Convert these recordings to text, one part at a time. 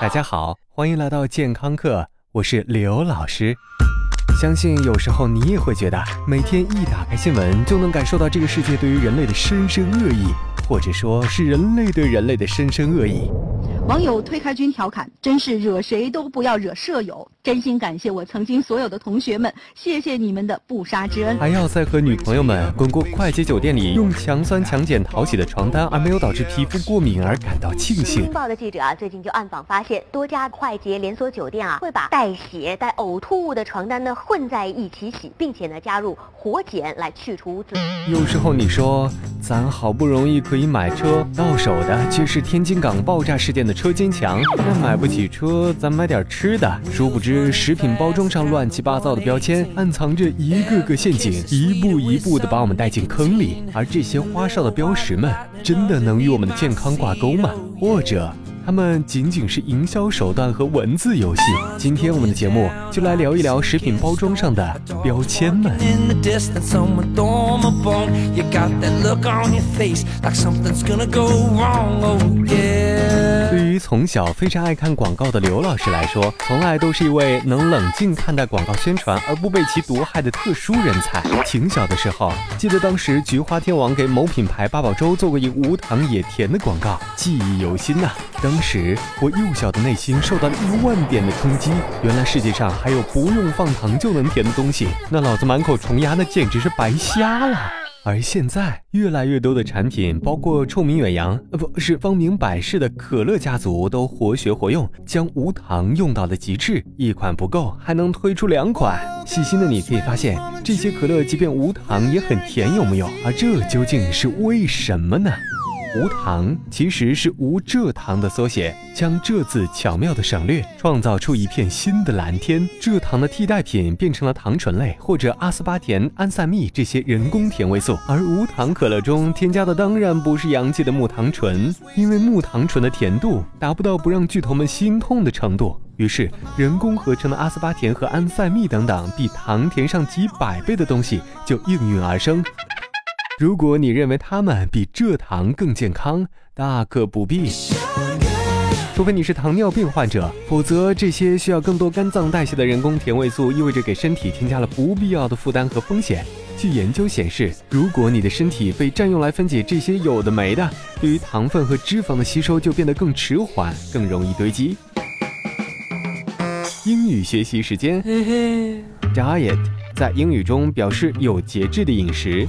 大家好，欢迎来到健康课，我是刘老师。相信有时候你也会觉得，每天一打开新闻，就能感受到这个世界对于人类的深深恶意，或者说是人类对人类的深深恶意。网友推开君调侃：“真是惹谁都不要惹舍友。”真心感谢我曾经所有的同学们，谢谢你们的不杀之恩。还要在和女朋友们滚过快捷酒店里用强酸强碱淘洗的床单，而没有导致皮肤过敏而感到庆幸。《新报》的记者啊，最近就暗访发现，多家快捷连锁酒店啊，会把带血、带呕吐物的床单呢混在一起洗，并且呢加入活碱来去除污渍。有时候你说，咱好不容易可以买车，到手的却是天津港爆炸事件的车间墙。那买不起车，咱买点吃的。殊不知。食品包装上乱七八糟的标签，暗藏着一个个陷阱，一步一步的把我们带进坑里。而这些花哨的标识们，真的能与我们的健康挂钩吗？或者？它们仅仅是营销手段和文字游戏。今天我们的节目就来聊一聊食品包装上的标签们。对于从小非常爱看广告的刘老师来说，从来都是一位能冷静看待广告宣传而不被其毒害的特殊人才。挺小的时候，记得当时菊花天王给某品牌八宝粥做过一无糖也甜的广告，记忆犹新呐。当时我幼小的内心受到一万点的冲击，原来世界上还有不用放糖就能甜的东西，那老子满口虫牙那简直是白瞎了。而现在，越来越多的产品，包括臭名远扬，呃，不是芳名百世的可乐家族，都活学活用，将无糖用到了极致。一款不够，还能推出两款。细心的你可以发现，这些可乐即便无糖也很甜，有没有？而这究竟是为什么呢？无糖其实是无蔗糖的缩写，将“蔗”字巧妙的省略，创造出一片新的蓝天。蔗糖的替代品变成了糖醇类或者阿斯巴甜、安赛蜜这些人工甜味素，而无糖可乐中添加的当然不是洋气的木糖醇，因为木糖醇的甜度达不到不让巨头们心痛的程度。于是，人工合成的阿斯巴甜和安赛蜜等等比糖甜上几百倍的东西就应运而生。如果你认为它们比蔗糖更健康，大可不必。除非你是糖尿病患者，否则这些需要更多肝脏代谢的人工甜味素，意味着给身体添加了不必要的负担和风险。据研究显示，如果你的身体被占用来分解这些有的没的，对于糖分和脂肪的吸收就变得更迟缓，更容易堆积。英语学习时间，diet 在英语中表示有节制的饮食。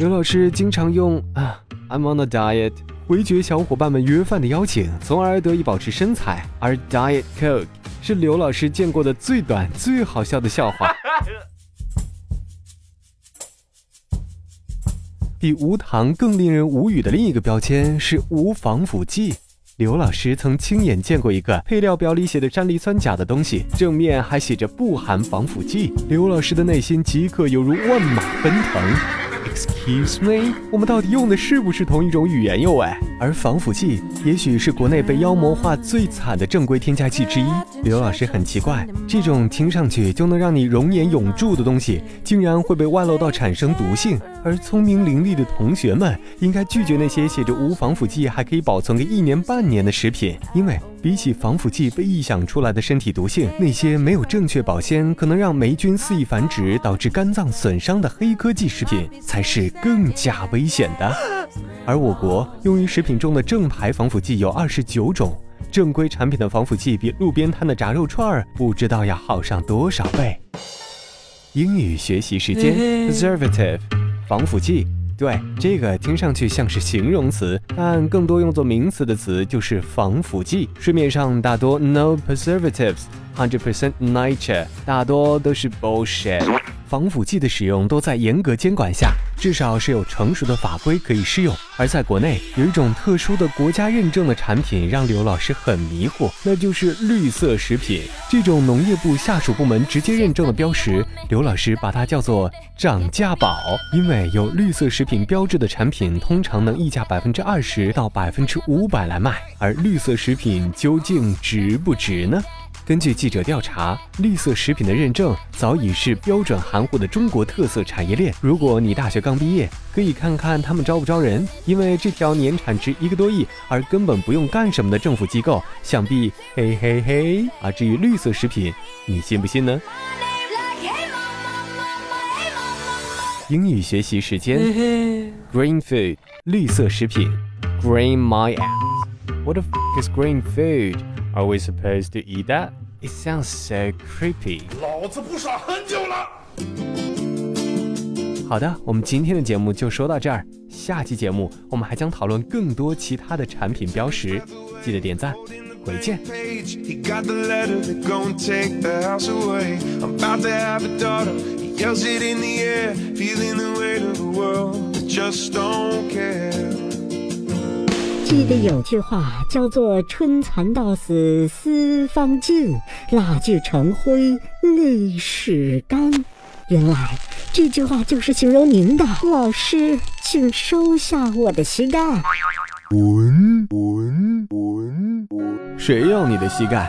刘老师经常用啊，I'm on a diet，回绝小伙伴们约饭的邀请，从而得以保持身材。而 Diet Coke 是刘老师见过的最短、最好笑的笑话。比无糖更令人无语的另一个标签是无防腐剂。刘老师曾亲眼见过一个配料表里写的山梨酸钾的东西，正面还写着不含防腐剂。刘老师的内心即刻犹如万马奔腾。Excuse me，我们到底用的是不是同一种语言哟？喂，而防腐剂也许是国内被妖魔化最惨的正规添加剂之一。刘老师很奇怪，这种听上去就能让你容颜永驻的东西，竟然会被外漏到产生毒性。而聪明伶俐的同学们应该拒绝那些写着无防腐剂还可以保存个一年半年的食品，因为。比起防腐剂被臆想出来的身体毒性，那些没有正确保鲜、可能让霉菌肆意繁殖、导致肝脏损伤的黑科技食品，才是更加危险的。而我国用于食品中的正牌防腐剂有二十九种，正规产品的防腐剂比路边摊的炸肉串儿不知道要好上多少倍。英语学习时间：preservative，防腐剂。对，这个听上去像是形容词，但更多用作名词的词就是防腐剂。市面上大多 no preservatives。Hundred percent nature，大多都是 bullshit。防腐剂的使用都在严格监管下，至少是有成熟的法规可以适用。而在国内，有一种特殊的国家认证的产品让刘老师很迷惑，那就是绿色食品。这种农业部下属部门直接认证的标识，刘老师把它叫做涨价宝，因为有绿色食品标志的产品通常能溢价百分之二十到百分之五百来卖。而绿色食品究竟值不值呢？根据记者调查，绿色食品的认证早已是标准含糊的中国特色产业链。如果你大学刚毕业，可以看看他们招不招人，因为这条年产值一个多亿而根本不用干什么的政府机构，想必嘿嘿嘿。啊，至于绿色食品，你信不信呢？英语学习时间，Green food，绿色食品，Green my ass。What the f is green food? Are we supposed to eat that? It sounds so creepy. 老子不耍很久了。好的，我们今天的节目就说到这儿。下期节目我们还将讨论更多其他的产品标识，记得点赞，回见。 He got the letter that gon' take the house away. I'm about to have a daughter. He yells it in the air, feeling the weight of the world. that Just don't care. 记得有句话叫做“春蚕到死丝方尽，蜡炬成灰泪始干”。原来这句话就是形容您的。老师，请收下我的膝盖。滚滚滚！谁要你的膝盖？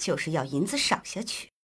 就是要银子赏下去。